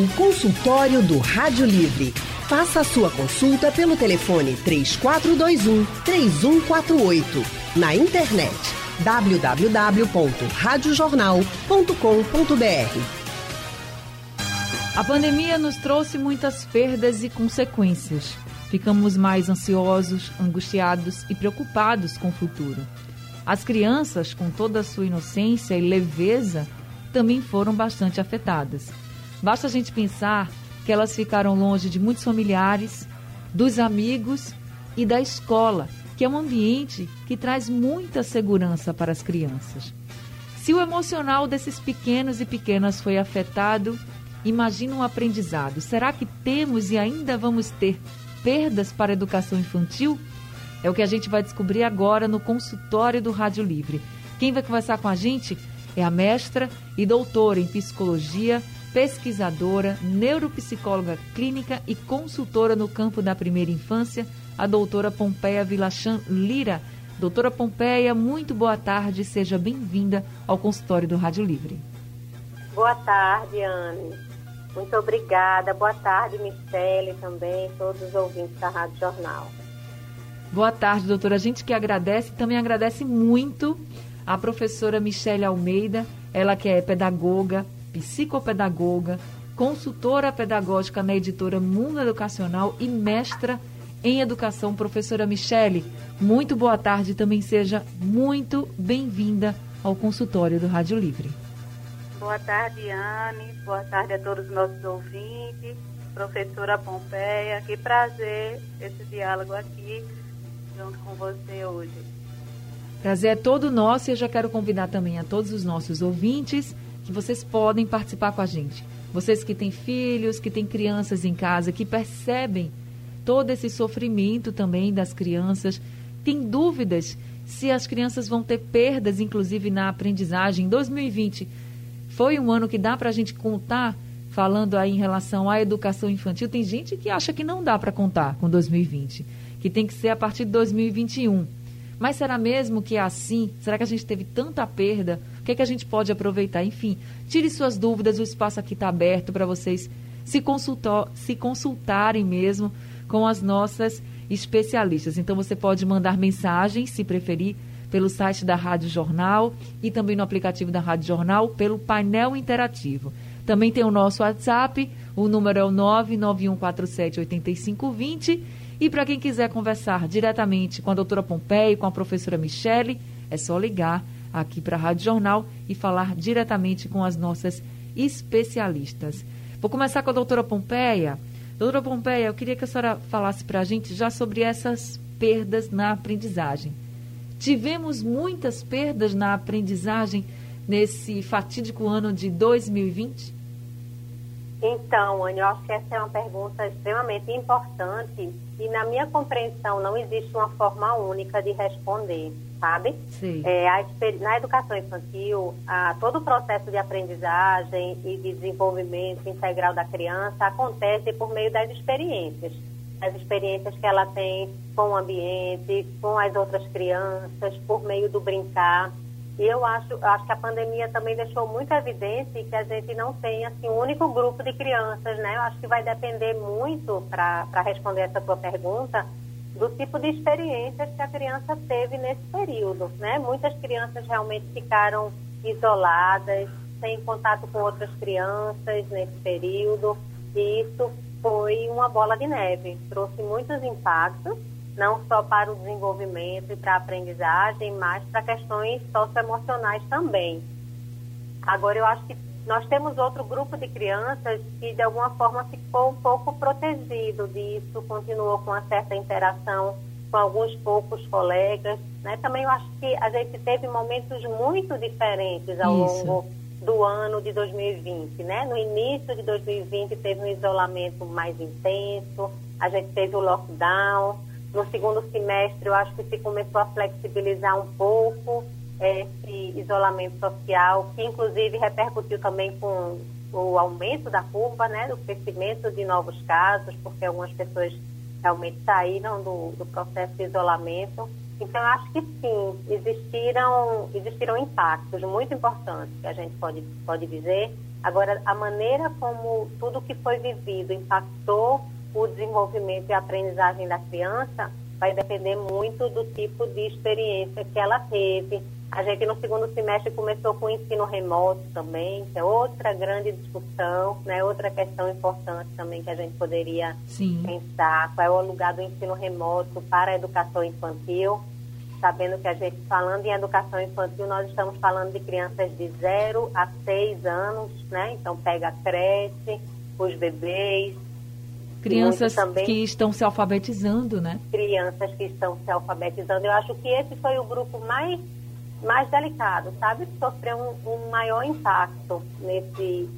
O consultório do Rádio Livre. Faça a sua consulta pelo telefone 3421 3148. Na internet www.radiojornal.com.br. A pandemia nos trouxe muitas perdas e consequências. Ficamos mais ansiosos, angustiados e preocupados com o futuro. As crianças, com toda a sua inocência e leveza, também foram bastante afetadas. Basta a gente pensar que elas ficaram longe de muitos familiares, dos amigos e da escola, que é um ambiente que traz muita segurança para as crianças. Se o emocional desses pequenos e pequenas foi afetado, imagina um aprendizado. Será que temos e ainda vamos ter perdas para a educação infantil? É o que a gente vai descobrir agora no consultório do Rádio Livre. Quem vai conversar com a gente é a mestra e doutora em psicologia pesquisadora, neuropsicóloga clínica e consultora no campo da primeira infância, a doutora Pompeia Vilachan Lira. Doutora Pompeia, muito boa tarde, seja bem-vinda ao consultório do Rádio Livre. Boa tarde, Anne. Muito obrigada. Boa tarde, Michele também, todos os ouvintes da Rádio Jornal. Boa tarde, doutora. A gente que agradece, também agradece muito a professora Michele Almeida, ela que é pedagoga, psicopedagoga, consultora pedagógica na editora Mundo Educacional e mestra em educação, professora Michele. Muito boa tarde, também seja muito bem-vinda ao consultório do Rádio Livre. Boa tarde, Anne. Boa tarde a todos os nossos ouvintes. Professora Pompeia, que prazer esse diálogo aqui junto com você hoje. Prazer é todo nosso e eu já quero convidar também a todos os nossos ouvintes que vocês podem participar com a gente. Vocês que têm filhos, que têm crianças em casa, que percebem todo esse sofrimento também das crianças, têm dúvidas se as crianças vão ter perdas, inclusive na aprendizagem. 2020 foi um ano que dá para a gente contar, falando aí em relação à educação infantil. Tem gente que acha que não dá para contar com 2020, que tem que ser a partir de 2021. Mas será mesmo que é assim? Será que a gente teve tanta perda? Que, é que a gente pode aproveitar? Enfim, tire suas dúvidas, o espaço aqui está aberto para vocês se, consultar, se consultarem mesmo com as nossas especialistas. Então você pode mandar mensagem, se preferir, pelo site da Rádio Jornal e também no aplicativo da Rádio Jornal pelo painel interativo. Também tem o nosso WhatsApp, o número é o 991478520 e para quem quiser conversar diretamente com a doutora Pompeia e com a professora Michele, é só ligar aqui para a Rádio Jornal e falar diretamente com as nossas especialistas. Vou começar com a doutora Pompeia. Doutora Pompeia, eu queria que a senhora falasse para a gente já sobre essas perdas na aprendizagem. Tivemos muitas perdas na aprendizagem nesse fatídico ano de 2020? Então, Anne, eu acho que essa é uma pergunta extremamente importante e, na minha compreensão, não existe uma forma única de responder, sabe? É, a, na educação infantil, a, todo o processo de aprendizagem e de desenvolvimento integral da criança acontece por meio das experiências. As experiências que ela tem com o ambiente, com as outras crianças, por meio do brincar. E eu acho, acho que a pandemia também deixou muito evidente que a gente não tem assim, um único grupo de crianças, né? Eu acho que vai depender muito, para responder essa tua pergunta, do tipo de experiências que a criança teve nesse período, né? Muitas crianças realmente ficaram isoladas, sem contato com outras crianças nesse período, e isso foi uma bola de neve, trouxe muitos impactos não só para o desenvolvimento e para a aprendizagem, mas para questões socioemocionais também. Agora, eu acho que nós temos outro grupo de crianças que, de alguma forma, ficou um pouco protegido disso, continuou com uma certa interação com alguns poucos colegas. Né? Também eu acho que a gente teve momentos muito diferentes ao Isso. longo do ano de 2020. Né? No início de 2020 teve um isolamento mais intenso, a gente teve o lockdown, no segundo semestre, eu acho que se começou a flexibilizar um pouco esse isolamento social, que inclusive repercutiu também com o aumento da curva, né, do crescimento de novos casos, porque algumas pessoas realmente saíram do, do processo de isolamento. Então, acho que sim, existiram, existiram impactos muito importantes, que a gente pode, pode dizer, Agora, a maneira como tudo que foi vivido impactou o desenvolvimento e a aprendizagem da criança vai depender muito do tipo de experiência que ela teve. A gente no segundo semestre começou com o ensino remoto também, que é outra grande discussão, né? outra questão importante também que a gente poderia Sim. pensar, qual é o lugar do ensino remoto para a educação infantil sabendo que a gente, falando em educação infantil, nós estamos falando de crianças de 0 a 6 anos, né? Então pega a creche, os bebês. Crianças também, que estão se alfabetizando, né? Crianças que estão se alfabetizando. Eu acho que esse foi o grupo mais, mais delicado, sabe? Sofreu um, um maior impacto nesse,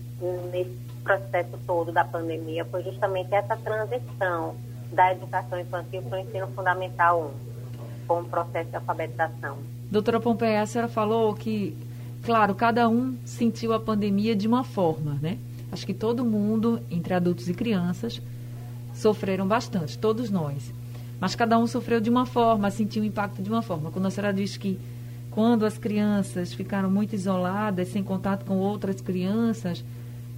nesse processo todo da pandemia. Foi justamente essa transição da educação infantil para o ensino fundamental 1 com o processo de alfabetização. Doutora Pompeia, a senhora falou que, claro, cada um sentiu a pandemia de uma forma, né? Acho que todo mundo, entre adultos e crianças, sofreram bastante, todos nós. Mas cada um sofreu de uma forma, sentiu o impacto de uma forma. Quando a senhora diz que quando as crianças ficaram muito isoladas, sem contato com outras crianças,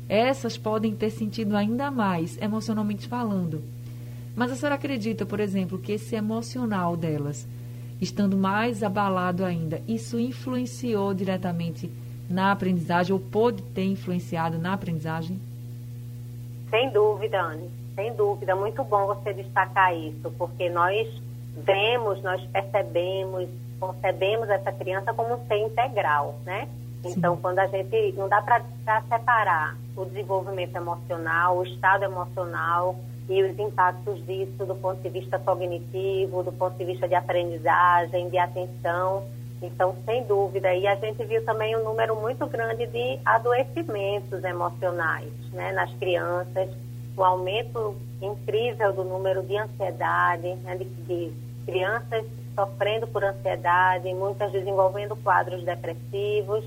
essas podem ter sentido ainda mais, emocionalmente falando. Mas a senhora acredita, por exemplo, que esse emocional delas, estando mais abalado ainda, isso influenciou diretamente na aprendizagem ou pode ter influenciado na aprendizagem? Sem dúvida, Anne. Sem dúvida. Muito bom você destacar isso, porque nós vemos, nós percebemos, concebemos essa criança como um ser integral, né? Então, Sim. quando a gente não dá para separar o desenvolvimento emocional, o estado emocional e os impactos disso do ponto de vista cognitivo, do ponto de vista de aprendizagem, de atenção. Então, sem dúvida, e a gente viu também um número muito grande de adoecimentos emocionais né, nas crianças, o um aumento incrível do número de ansiedade, né, de, de crianças sofrendo por ansiedade, muitas desenvolvendo quadros depressivos,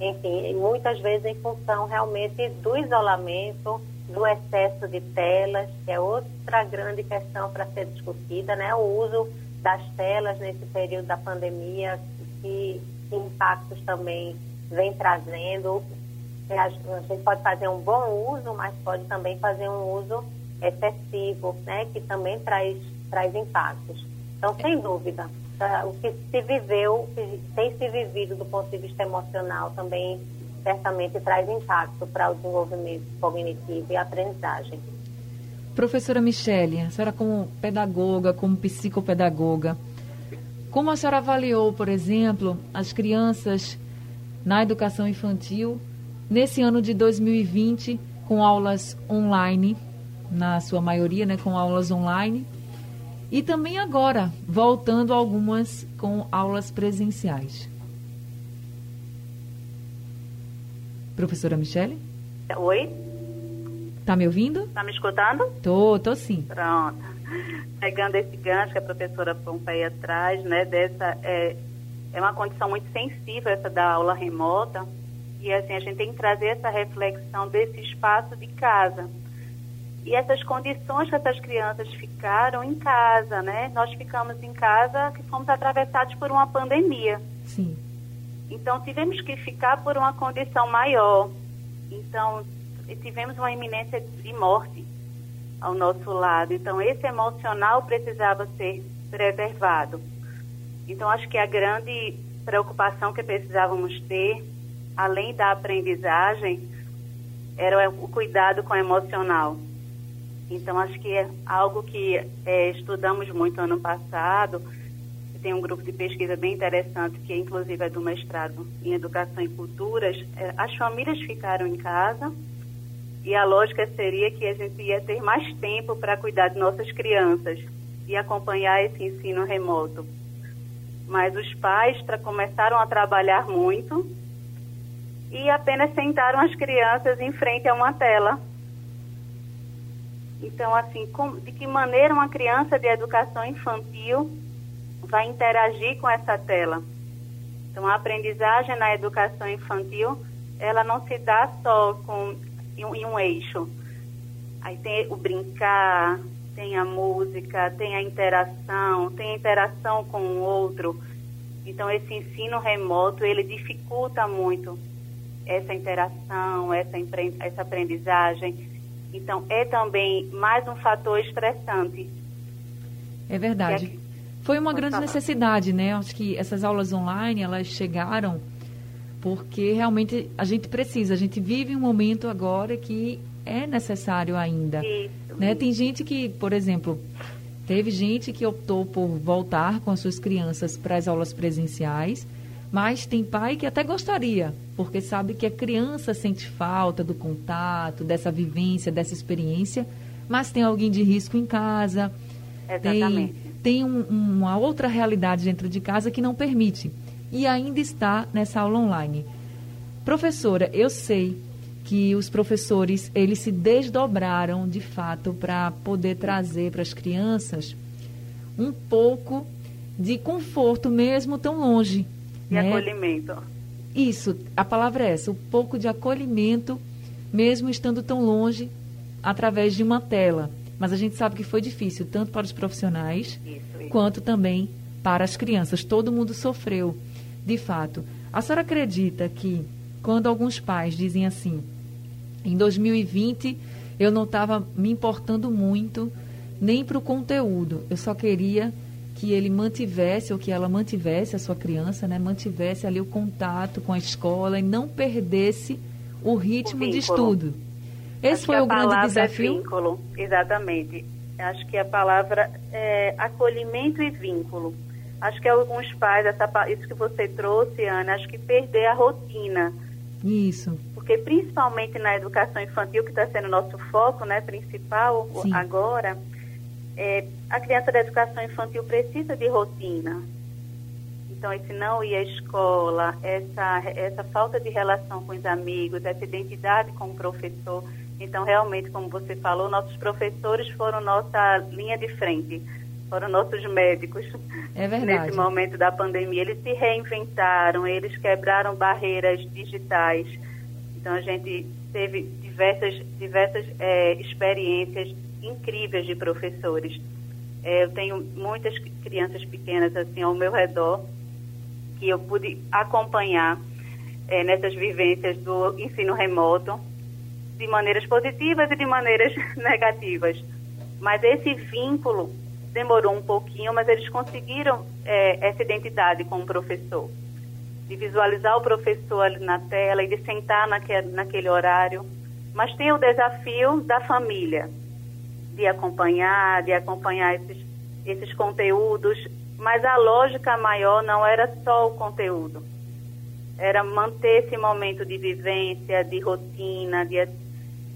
enfim, muitas vezes em função realmente do isolamento do excesso de telas, que é outra grande questão para ser discutida, né? O uso das telas nesse período da pandemia, que, que impactos também vem trazendo. A gente pode fazer um bom uso, mas pode também fazer um uso excessivo, né? Que também traz, traz impactos. Então, sem dúvida, tá? o que se viveu, tem se vivido do ponto de vista emocional também certamente traz impacto para o desenvolvimento cognitivo e aprendizagem. Professora Michele, a senhora como pedagoga, como psicopedagoga, como a senhora avaliou, por exemplo, as crianças na educação infantil nesse ano de 2020 com aulas online, na sua maioria, né, com aulas online, e também agora voltando algumas com aulas presenciais? Professora Michele? Oi? Tá me ouvindo? Tá me escutando? Tô, tô sim. Pronto. Pegando esse gancho que a professora Pompeia traz, né, dessa, é, é uma condição muito sensível essa da aula remota, e assim, a gente tem que trazer essa reflexão desse espaço de casa. E essas condições que essas crianças ficaram em casa, né? Nós ficamos em casa que fomos atravessados por uma pandemia. Sim. Então, tivemos que ficar por uma condição maior. Então, tivemos uma iminência de morte ao nosso lado. Então, esse emocional precisava ser preservado. Então, acho que a grande preocupação que precisávamos ter, além da aprendizagem, era o cuidado com o emocional. Então, acho que é algo que é, estudamos muito ano passado tem um grupo de pesquisa bem interessante, que inclusive é do mestrado em Educação e Culturas. É, as famílias ficaram em casa e a lógica seria que a gente ia ter mais tempo para cuidar de nossas crianças e acompanhar esse ensino remoto. Mas os pais começaram a trabalhar muito e apenas sentaram as crianças em frente a uma tela. Então, assim, com, de que maneira uma criança de educação infantil vai interagir com essa tela. Então, a aprendizagem na educação infantil, ela não se dá só com, em, um, em um eixo. Aí tem o brincar, tem a música, tem a interação, tem a interação com o outro. Então, esse ensino remoto, ele dificulta muito essa interação, essa, essa aprendizagem. Então, é também mais um fator estressante. É verdade. Foi uma grande falar. necessidade, né? Acho que essas aulas online, elas chegaram porque realmente a gente precisa, a gente vive um momento agora que é necessário ainda. Isso. Né? Tem gente que, por exemplo, teve gente que optou por voltar com as suas crianças para as aulas presenciais, mas tem pai que até gostaria, porque sabe que a criança sente falta do contato, dessa vivência, dessa experiência, mas tem alguém de risco em casa. Exatamente. Tem, tem um, uma outra realidade dentro de casa que não permite e ainda está nessa aula online. Professora, eu sei que os professores eles se desdobraram de fato para poder trazer para as crianças um pouco de conforto mesmo tão longe. E né? acolhimento. Isso, a palavra é essa, um pouco de acolhimento mesmo estando tão longe através de uma tela. Mas a gente sabe que foi difícil, tanto para os profissionais isso, isso. quanto também para as crianças. Todo mundo sofreu de fato. A senhora acredita que quando alguns pais dizem assim, em 2020 eu não estava me importando muito nem para o conteúdo, eu só queria que ele mantivesse ou que ela mantivesse a sua criança, né, mantivesse ali o contato com a escola e não perdesse o ritmo o de estudo. Esse Acho foi o grande é desafio. É vínculo, exatamente. Acho que a palavra é acolhimento e vínculo. Acho que alguns pais, essa, isso que você trouxe, Ana, acho que perder a rotina. Isso. Porque principalmente na educação infantil, que está sendo nosso foco né, principal Sim. agora, é, a criança da educação infantil precisa de rotina. Então, esse não ir à escola, essa, essa falta de relação com os amigos, essa identidade com o professor. Então, realmente, como você falou, nossos professores foram nossa linha de frente foram nossos médicos é nesse momento da pandemia. Eles se reinventaram, eles quebraram barreiras digitais. Então a gente teve diversas, diversas é, experiências incríveis de professores. É, eu tenho muitas crianças pequenas assim ao meu redor que eu pude acompanhar é, nessas vivências do ensino remoto de maneiras positivas e de maneiras negativas. Mas esse vínculo demorou um pouquinho, mas eles conseguiram é, essa identidade com o professor. De visualizar o professor ali na tela e de sentar naquele, naquele horário. Mas tem o desafio da família, de acompanhar, de acompanhar esses, esses conteúdos. Mas a lógica maior não era só o conteúdo. Era manter esse momento de vivência, de rotina, de,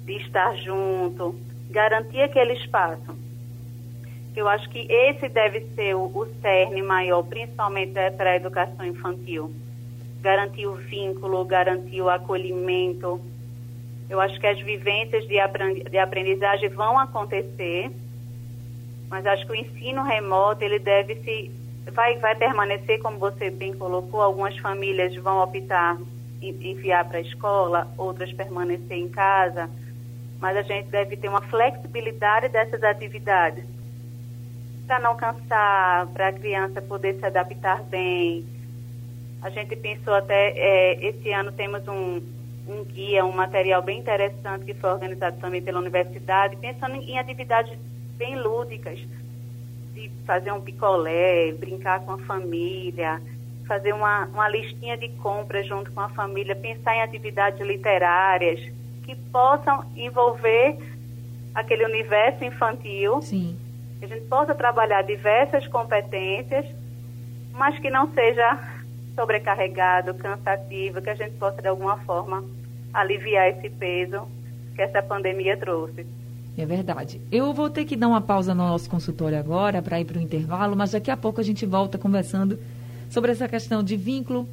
de estar junto, garantir aquele espaço eu acho que esse deve ser o, o cerne maior, principalmente para a educação infantil. Garantir o vínculo, garantir o acolhimento. Eu acho que as vivências de, de aprendizagem vão acontecer, mas acho que o ensino remoto ele deve se vai vai permanecer como você bem colocou. Algumas famílias vão optar em enviar para a escola, outras permanecer em casa, mas a gente deve ter uma flexibilidade dessas atividades para não cansar, para a criança poder se adaptar bem. A gente pensou até, é, esse ano temos um, um guia, um material bem interessante que foi organizado também pela universidade, pensando em, atividades bem lúdicas, de fazer um picolé, brincar com a família, fazer uma, uma listinha de compras junto com a família, pensar em atividades literárias que possam envolver aquele universo infantil. Sim que a gente possa trabalhar diversas competências, mas que não seja sobrecarregado, cansativo, que a gente possa de alguma forma aliviar esse peso que essa pandemia trouxe. É verdade. Eu vou ter que dar uma pausa no nosso consultório agora para ir para o intervalo, mas daqui a pouco a gente volta conversando sobre essa questão de vínculo,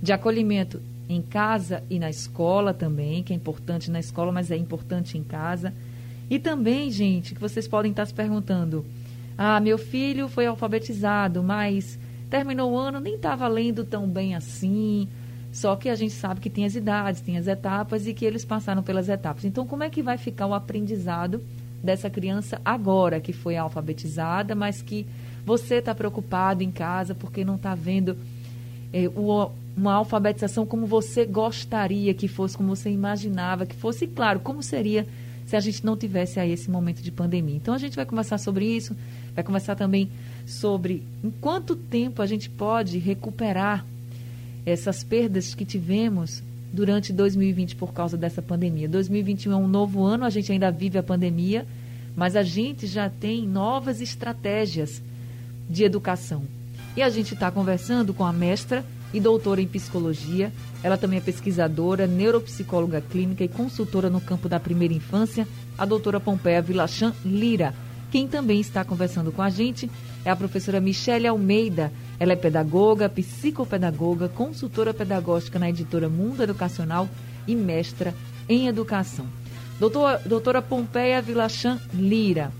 de acolhimento em casa e na escola também, que é importante na escola, mas é importante em casa. E também, gente, que vocês podem estar se perguntando: ah, meu filho foi alfabetizado, mas terminou o ano, nem estava lendo tão bem assim. Só que a gente sabe que tem as idades, tem as etapas e que eles passaram pelas etapas. Então, como é que vai ficar o aprendizado dessa criança agora que foi alfabetizada, mas que você está preocupado em casa porque não está vendo eh, o uma alfabetização como você gostaria que fosse, como você imaginava que fosse, e claro, como seria se a gente não tivesse aí esse momento de pandemia. Então a gente vai conversar sobre isso, vai conversar também sobre em quanto tempo a gente pode recuperar essas perdas que tivemos durante 2020 por causa dessa pandemia. 2021 é um novo ano, a gente ainda vive a pandemia, mas a gente já tem novas estratégias de educação. E a gente está conversando com a mestra e doutora em psicologia. Ela também é pesquisadora, neuropsicóloga clínica e consultora no campo da primeira infância, a doutora Pompeia Vilachan Lira. Quem também está conversando com a gente é a professora Michele Almeida. Ela é pedagoga, psicopedagoga, consultora pedagógica na editora Mundo Educacional e mestra em educação. Doutora, doutora Pompeia Vilachan Lira.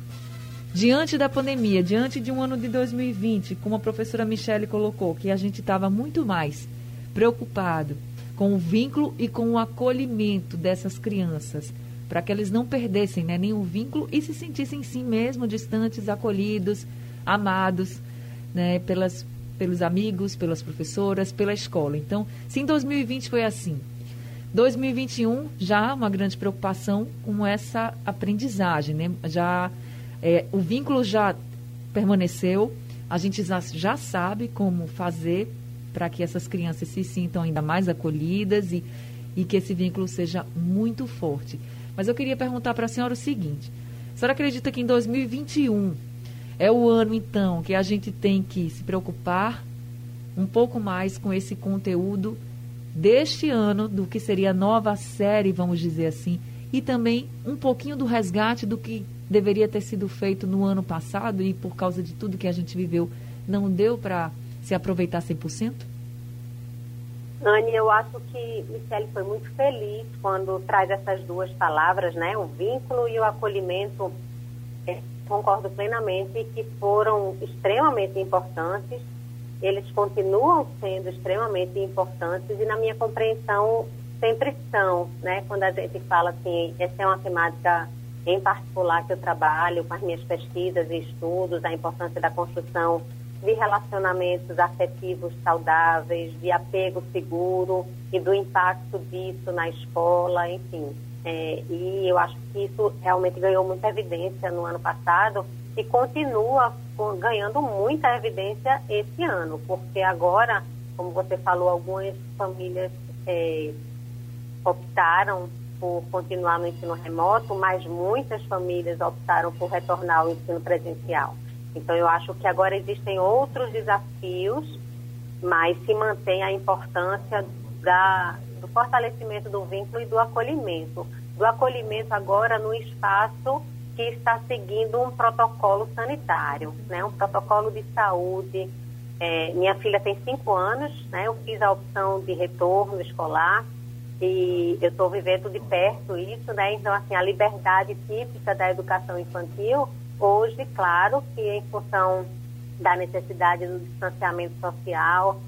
Diante da pandemia, diante de um ano de 2020, como a professora Michele colocou, que a gente estava muito mais preocupado com o vínculo e com o acolhimento dessas crianças, para que eles não perdessem né, nenhum vínculo e se sentissem sim mesmo distantes, acolhidos, amados né, pelas, pelos amigos, pelas professoras, pela escola. Então, se em 2020 foi assim, 2021 já uma grande preocupação com essa aprendizagem, né? Já é, o vínculo já permaneceu, a gente já, sabe como fazer para que essas crianças se sintam ainda mais acolhidas e, e que esse vínculo seja muito forte. Mas eu queria perguntar para a senhora o seguinte: a senhora acredita que em 2021 é o ano, então, que a gente tem que se preocupar um pouco mais com esse conteúdo deste ano, do que seria a nova série, vamos dizer assim, e também um pouquinho do resgate do que deveria ter sido feito no ano passado e por causa de tudo que a gente viveu, não deu para se aproveitar 100%? Anne, eu acho que Michele foi muito feliz quando traz essas duas palavras, né? O vínculo e o acolhimento. Concordo plenamente que foram extremamente importantes. Eles continuam sendo extremamente importantes e, na minha compreensão, sempre são, né? Quando a gente fala assim, essa é uma temática em particular que eu trabalho com as minhas pesquisas e estudos, a importância da construção de relacionamentos afetivos saudáveis, de apego seguro e do impacto disso na escola, enfim. É, e eu acho que isso realmente ganhou muita evidência no ano passado e continua ganhando muita evidência esse ano, porque agora, como você falou, algumas famílias é, optaram por continuar no ensino remoto, mas muitas famílias optaram por retornar ao ensino presencial. Então, eu acho que agora existem outros desafios, mas se mantém a importância da, do fortalecimento do vínculo e do acolhimento. Do acolhimento agora no espaço que está seguindo um protocolo sanitário, né? um protocolo de saúde. É, minha filha tem cinco anos, né? eu fiz a opção de retorno escolar e eu estou vivendo de perto isso, né? Então, assim, a liberdade típica da educação infantil, hoje, claro que em função da necessidade do distanciamento social,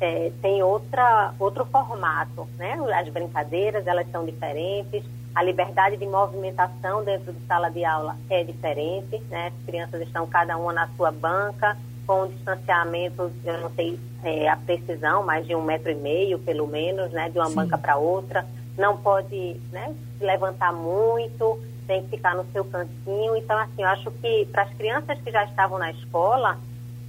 é, tem outra, outro formato, né? As brincadeiras, elas são diferentes, a liberdade de movimentação dentro de sala de aula é diferente, né? As crianças estão cada uma na sua banca, com um distanciamento, eu não sei é, a precisão, mais de um metro e meio, pelo menos, né, de uma Sim. banca para outra. Não pode né, se levantar muito, tem que ficar no seu cantinho. Então, assim, eu acho que para as crianças que já estavam na escola,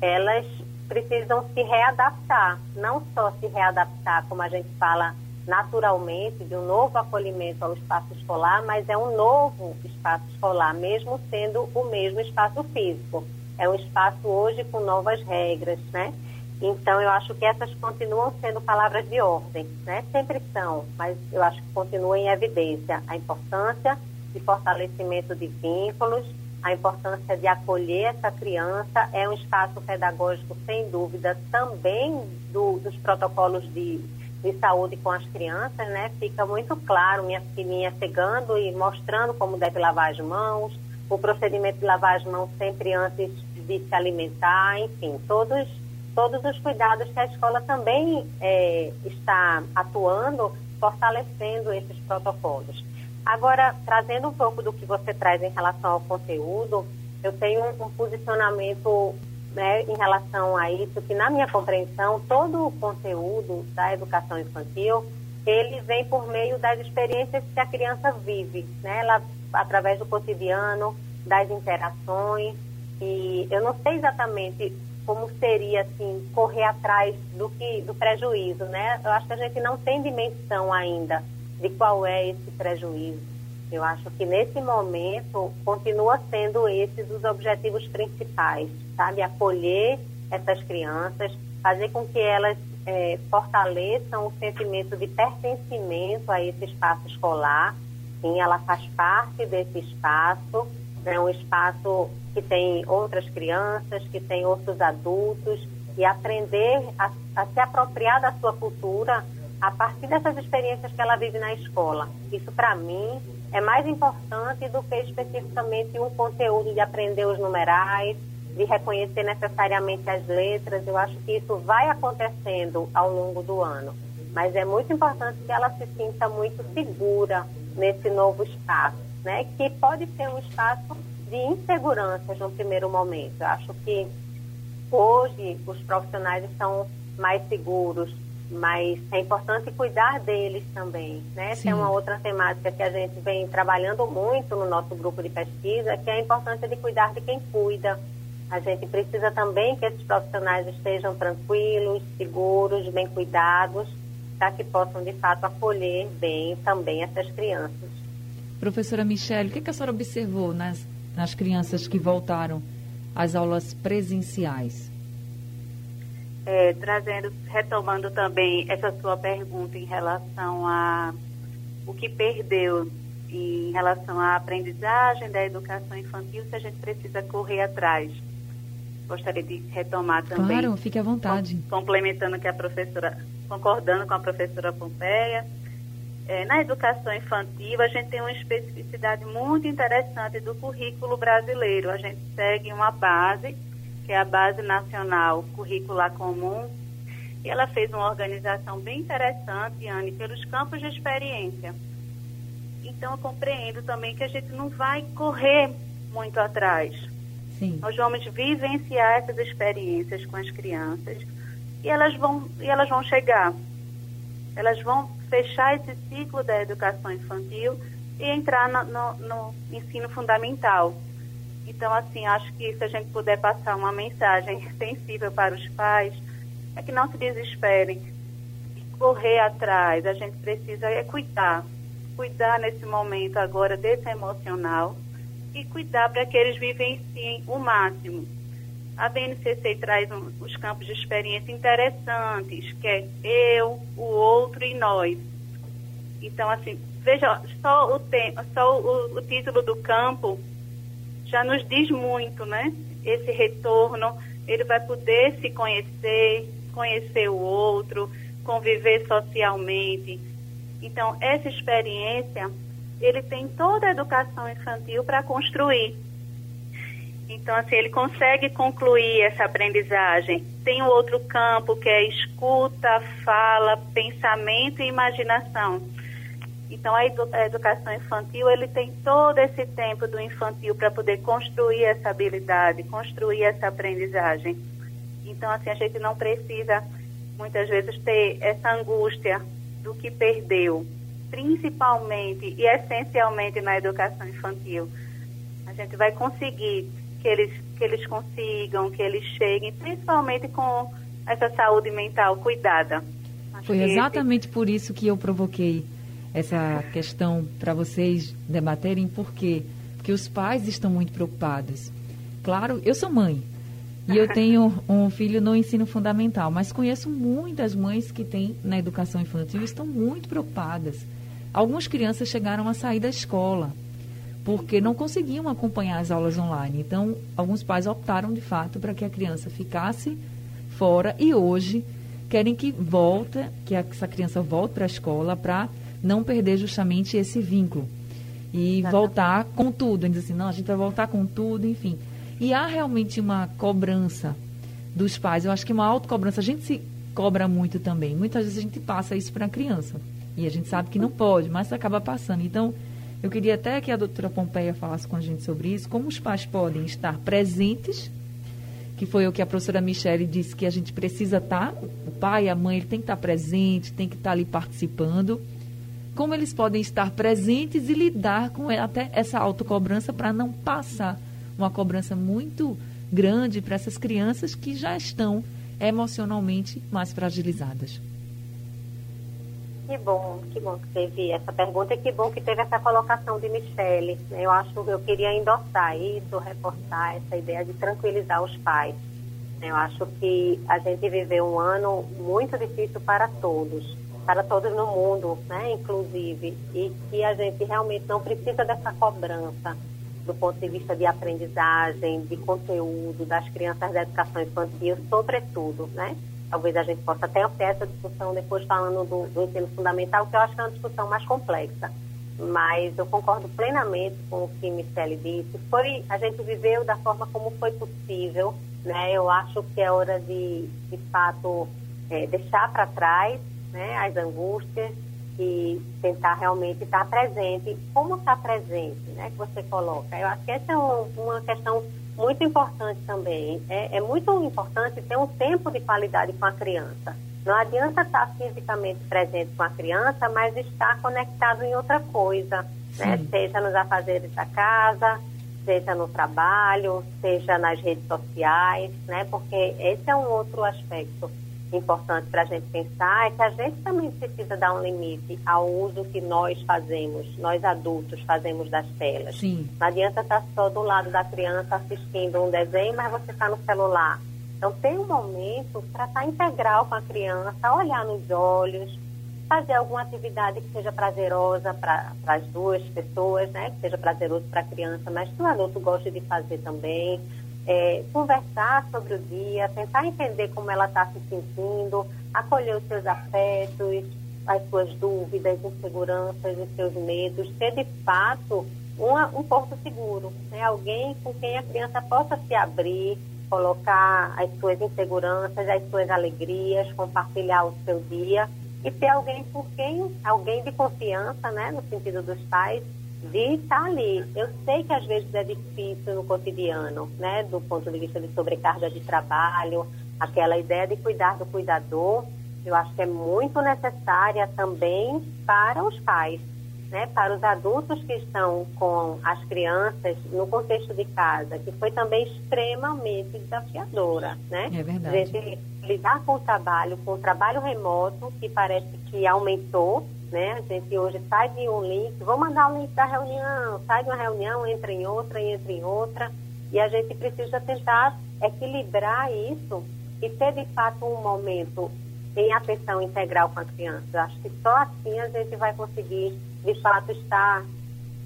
elas precisam se readaptar, não só se readaptar, como a gente fala naturalmente, de um novo acolhimento ao espaço escolar, mas é um novo espaço escolar, mesmo sendo o mesmo espaço físico é um espaço hoje com novas regras, né? Então, eu acho que essas continuam sendo palavras de ordem, né? Sempre são, mas eu acho que continua em evidência a importância de fortalecimento de vínculos, a importância de acolher essa criança. É um espaço pedagógico, sem dúvida, também do, dos protocolos de, de saúde com as crianças, né? Fica muito claro minha filhinha chegando e mostrando como deve lavar as mãos, o procedimento de lavar as mãos sempre antes de se alimentar, enfim, todos, todos os cuidados que a escola também é, está atuando, fortalecendo esses protocolos. Agora, trazendo um pouco do que você traz em relação ao conteúdo, eu tenho um, um posicionamento né, em relação a isso, que na minha compreensão, todo o conteúdo da educação infantil, ele vem por meio das experiências que a criança vive, né? Ela, através do cotidiano, das interações, e eu não sei exatamente como seria assim correr atrás do que do prejuízo, né? Eu acho que a gente não tem dimensão ainda de qual é esse prejuízo. Eu acho que nesse momento continua sendo esse dos objetivos principais, sabe? Acolher essas crianças, fazer com que elas é, fortaleçam o sentimento de pertencimento a esse espaço escolar. Sim, ela faz parte desse espaço, é um espaço que tem outras crianças, que tem outros adultos, e aprender a, a se apropriar da sua cultura a partir dessas experiências que ela vive na escola. Isso, para mim, é mais importante do que especificamente um conteúdo de aprender os numerais, de reconhecer necessariamente as letras. Eu acho que isso vai acontecendo ao longo do ano. Mas é muito importante que ela se sinta muito segura nesse novo espaço, né? Que pode ser um espaço de inseguranças no primeiro momento. Eu acho que hoje os profissionais estão mais seguros, mas é importante cuidar deles também, né? Sim. Tem uma outra temática que a gente vem trabalhando muito no nosso grupo de pesquisa, que é a importância de cuidar de quem cuida. A gente precisa também que esses profissionais estejam tranquilos, seguros, bem cuidados, para que possam de fato acolher bem também essas crianças. Professora Michelle, o que, que a senhora observou nas, nas crianças que voltaram às aulas presenciais? É, trazendo, retomando também essa sua pergunta em relação a o que perdeu em relação à aprendizagem da educação infantil, se a gente precisa correr atrás. Gostaria de retomar também. Claro, fique à vontade. Complementando que a professora, concordando com a professora Pompeia. É, na educação infantil, a gente tem uma especificidade muito interessante do currículo brasileiro. A gente segue uma base que é a Base Nacional Curricular Comum, e ela fez uma organização bem interessante, Anne, pelos campos de experiência. Então, eu compreendo também que a gente não vai correr muito atrás. Sim. Nós vamos vivenciar essas experiências com as crianças e elas vão, e elas vão chegar. Elas vão fechar esse ciclo da educação infantil e entrar no, no, no ensino fundamental. Então, assim, acho que se a gente puder passar uma mensagem sensível para os pais, é que não se desesperem correr atrás. A gente precisa é cuidar, cuidar nesse momento agora desse emocional e cuidar para que eles vivenciem o máximo. A BNCC traz um, os campos de experiência interessantes, que é eu, o outro e nós. Então, assim, veja, só o, tem, só o, o título do campo já nos diz muito, né? Esse retorno, ele vai poder se conhecer, conhecer o outro, conviver socialmente. Então, essa experiência, ele tem toda a educação infantil para construir. Então, assim, ele consegue concluir essa aprendizagem. Tem o outro campo que é escuta, fala, pensamento e imaginação. Então, a, edu a educação infantil, ele tem todo esse tempo do infantil para poder construir essa habilidade, construir essa aprendizagem. Então, assim, a gente não precisa, muitas vezes, ter essa angústia do que perdeu, principalmente e essencialmente na educação infantil. A gente vai conseguir que eles, que eles consigam, que eles cheguem, principalmente com essa saúde mental cuidada. Acho Foi exatamente esse... por isso que eu provoquei essa questão para vocês debaterem, por quê? Porque os pais estão muito preocupados. Claro, eu sou mãe e eu tenho um filho no ensino fundamental, mas conheço muitas mães que têm na educação infantil e estão muito preocupadas. Algumas crianças chegaram a sair da escola porque não conseguiam acompanhar as aulas online. Então, alguns pais optaram de fato para que a criança ficasse fora e hoje querem que volte, que essa criança volte para a escola para não perder justamente esse vínculo. E voltar com tudo. A gente diz assim, não, a gente vai voltar com tudo, enfim. E há realmente uma cobrança dos pais. Eu acho que uma autocobrança. A gente se cobra muito também. Muitas vezes a gente passa isso para a criança. E a gente sabe que não pode, mas acaba passando. Então, eu queria até que a doutora Pompeia falasse com a gente sobre isso, como os pais podem estar presentes, que foi o que a professora Michele disse que a gente precisa estar, tá, o pai, a mãe, ele tem que estar tá presente, tem que estar tá ali participando. Como eles podem estar presentes e lidar com até essa autocobrança para não passar uma cobrança muito grande para essas crianças que já estão emocionalmente mais fragilizadas. Que bom, que bom que teve essa pergunta e que bom que teve essa colocação de Michele. Eu acho que eu queria endossar isso, reforçar essa ideia de tranquilizar os pais. Eu acho que a gente viveu um ano muito difícil para todos, para todos no mundo, né, inclusive, e que a gente realmente não precisa dessa cobrança do ponto de vista de aprendizagem, de conteúdo das crianças da educação infantil, sobretudo, né? Talvez a gente possa até ter essa discussão depois falando do, do ensino fundamental, que eu acho que é uma discussão mais complexa. Mas eu concordo plenamente com o que Michele disse. Foi, a gente viveu da forma como foi possível, né? Eu acho que é hora de, de fato, é, deixar para trás né, as angústias e tentar realmente estar presente. Como estar presente, né, que você coloca? Eu acho que essa é um, uma questão muito importante também. É, é, muito importante ter um tempo de qualidade com a criança. Não adianta estar fisicamente presente com a criança, mas estar conectado em outra coisa, né? seja nos afazeres da casa, seja no trabalho, seja nas redes sociais, né? porque esse é um outro aspecto importante para a gente pensar é que a gente também precisa dar um limite ao uso que nós fazemos, nós adultos fazemos das telas. Sim. Não adianta estar só do lado da criança assistindo um desenho, mas você está no celular. Então, tem um momento para estar integral com a criança, olhar nos olhos, fazer alguma atividade que seja prazerosa para as duas pessoas, né? Que seja prazeroso para a criança, mas que o adulto goste de fazer também é, conversar sobre o dia, tentar entender como ela está se sentindo, acolher os seus afetos, as suas dúvidas, inseguranças, os seus medos, ter de fato uma, um porto seguro, né? alguém com quem a criança possa se abrir, colocar as suas inseguranças, as suas alegrias, compartilhar o seu dia e ter alguém por quem, alguém de confiança, né, no sentido dos pais, de estar ali. Eu sei que às vezes é difícil no cotidiano, né, do ponto de vista de sobrecarga de trabalho, aquela ideia de cuidar do cuidador, eu acho que é muito necessária também para os pais, né, para os adultos que estão com as crianças no contexto de casa, que foi também extremamente desafiadora, né? É verdade. De lidar com o trabalho, com o trabalho remoto, que parece que aumentou, né? A gente hoje sai de um link, vou mandar o link da reunião, sai de uma reunião, entra em outra, entra em outra, e a gente precisa tentar equilibrar isso e ter de fato um momento em atenção integral com a criança. Acho que só assim a gente vai conseguir de fato estar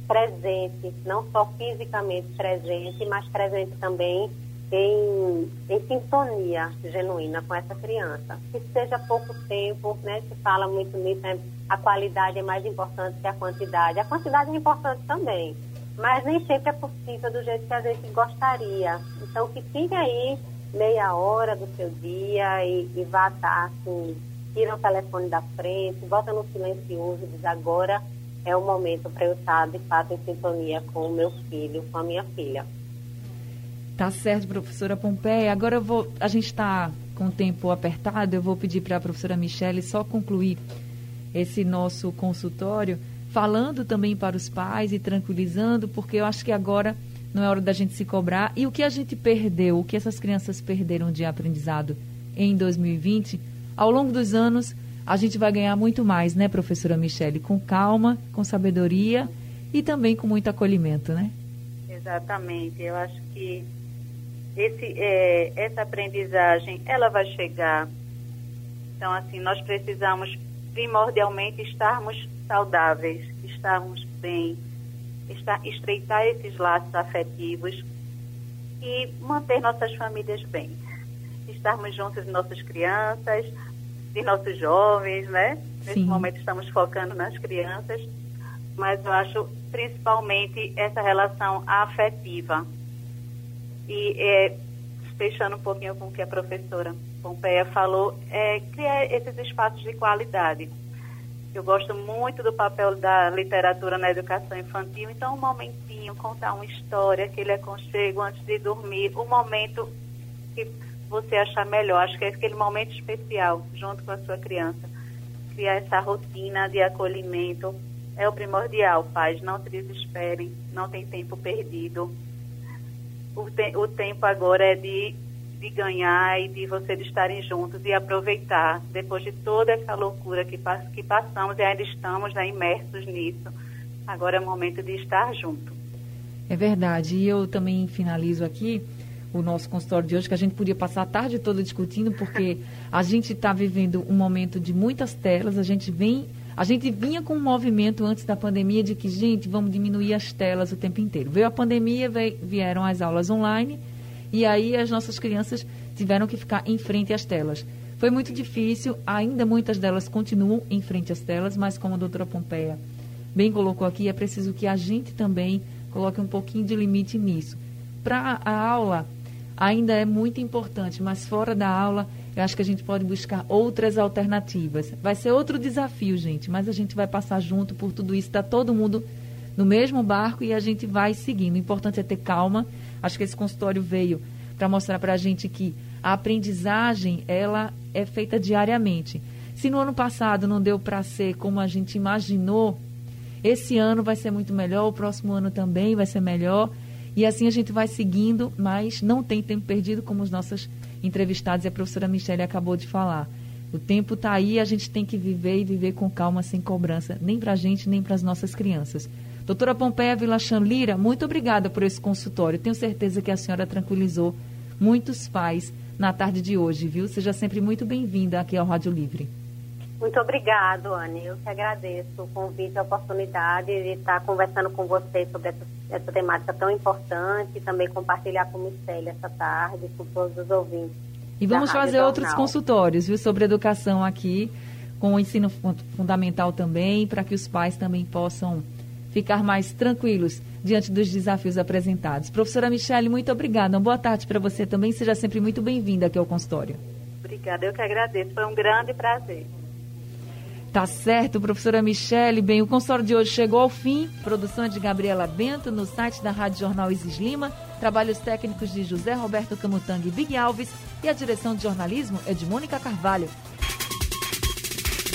presente, não só fisicamente presente, mas presente também em, em sintonia genuína com essa criança. Que seja pouco tempo, né? Se fala muito nisso, né? A qualidade é mais importante que a quantidade. A quantidade é importante também, mas nem sempre é possível do jeito que a gente gostaria. Então, que fique aí meia hora do seu dia e, e vá estar assim, tira o telefone da frente, bota no silencioso, diz agora é o momento para eu estar de fato em sintonia com o meu filho, com a minha filha. Tá certo, professora Pompeia. Agora eu vou, a gente está com o tempo apertado, eu vou pedir para a professora Michele só concluir esse nosso consultório, falando também para os pais e tranquilizando, porque eu acho que agora não é hora da gente se cobrar. E o que a gente perdeu, o que essas crianças perderam de aprendizado em 2020, ao longo dos anos, a gente vai ganhar muito mais, né, professora Michele? Com calma, com sabedoria e também com muito acolhimento, né? Exatamente. Eu acho que esse, é, essa aprendizagem, ela vai chegar. Então, assim, nós precisamos primordialmente estarmos saudáveis, estarmos bem, estar, estreitar esses laços afetivos e manter nossas famílias bem. Estarmos juntos de nossas crianças, de nossos jovens, né? Nesse Sim. momento estamos focando nas crianças, mas eu acho principalmente essa relação afetiva. E é, fechando um pouquinho com o que a professora Pompeia falou, é criar esses espaços de qualidade. Eu gosto muito do papel da literatura na educação infantil, então um momentinho, contar uma história, aquele aconchego antes de dormir, um momento que você achar melhor. Acho que é aquele momento especial junto com a sua criança. Criar essa rotina de acolhimento é o primordial, pais. Não se desesperem, não tem tempo perdido. O, te o tempo agora é de, de ganhar e de vocês estarem juntos e aproveitar, depois de toda essa loucura que, que passamos e ainda estamos né, imersos nisso. Agora é o momento de estar junto. É verdade. E eu também finalizo aqui o nosso consultório de hoje, que a gente podia passar a tarde toda discutindo, porque a gente está vivendo um momento de muitas telas, a gente vem. A gente vinha com um movimento antes da pandemia de que, gente, vamos diminuir as telas o tempo inteiro. Veio a pandemia, veio, vieram as aulas online, e aí as nossas crianças tiveram que ficar em frente às telas. Foi muito difícil, ainda muitas delas continuam em frente às telas, mas como a doutora Pompeia bem colocou aqui, é preciso que a gente também coloque um pouquinho de limite nisso. Para a aula, ainda é muito importante, mas fora da aula, eu acho que a gente pode buscar outras alternativas. Vai ser outro desafio, gente, mas a gente vai passar junto por tudo isso, está todo mundo no mesmo barco e a gente vai seguindo. O importante é ter calma. Acho que esse consultório veio para mostrar para a gente que a aprendizagem, ela é feita diariamente. Se no ano passado não deu para ser como a gente imaginou, esse ano vai ser muito melhor, o próximo ano também vai ser melhor. E assim a gente vai seguindo, mas não tem tempo perdido, como os nossos entrevistados e a professora Michelle acabou de falar. O tempo está aí, a gente tem que viver e viver com calma, sem cobrança, nem para a gente, nem para as nossas crianças. Doutora Pompeia Vila Lira, muito obrigada por esse consultório. Tenho certeza que a senhora tranquilizou muitos pais na tarde de hoje, viu? Seja sempre muito bem-vinda aqui ao Rádio Livre. Muito obrigado, Anne. Eu que agradeço o convite, a oportunidade de estar conversando com vocês sobre essa, essa temática tão importante e também compartilhar com Micélia essa tarde, com todos os ouvintes. E vamos fazer outros consultórios, viu, sobre educação aqui, com o ensino fundamental também, para que os pais também possam ficar mais tranquilos diante dos desafios apresentados. Professora Michele, muito obrigada. Uma boa tarde para você também. Seja sempre muito bem-vinda aqui ao consultório. Obrigada, eu que agradeço. Foi um grande prazer. Tá certo, professora Michele. Bem, o consultório de hoje chegou ao fim. Produção de Gabriela Bento no site da Rádio Jornal Isis Lima. Trabalhos técnicos de José Roberto Camutanga e Big Alves. E a direção de jornalismo é de Mônica Carvalho.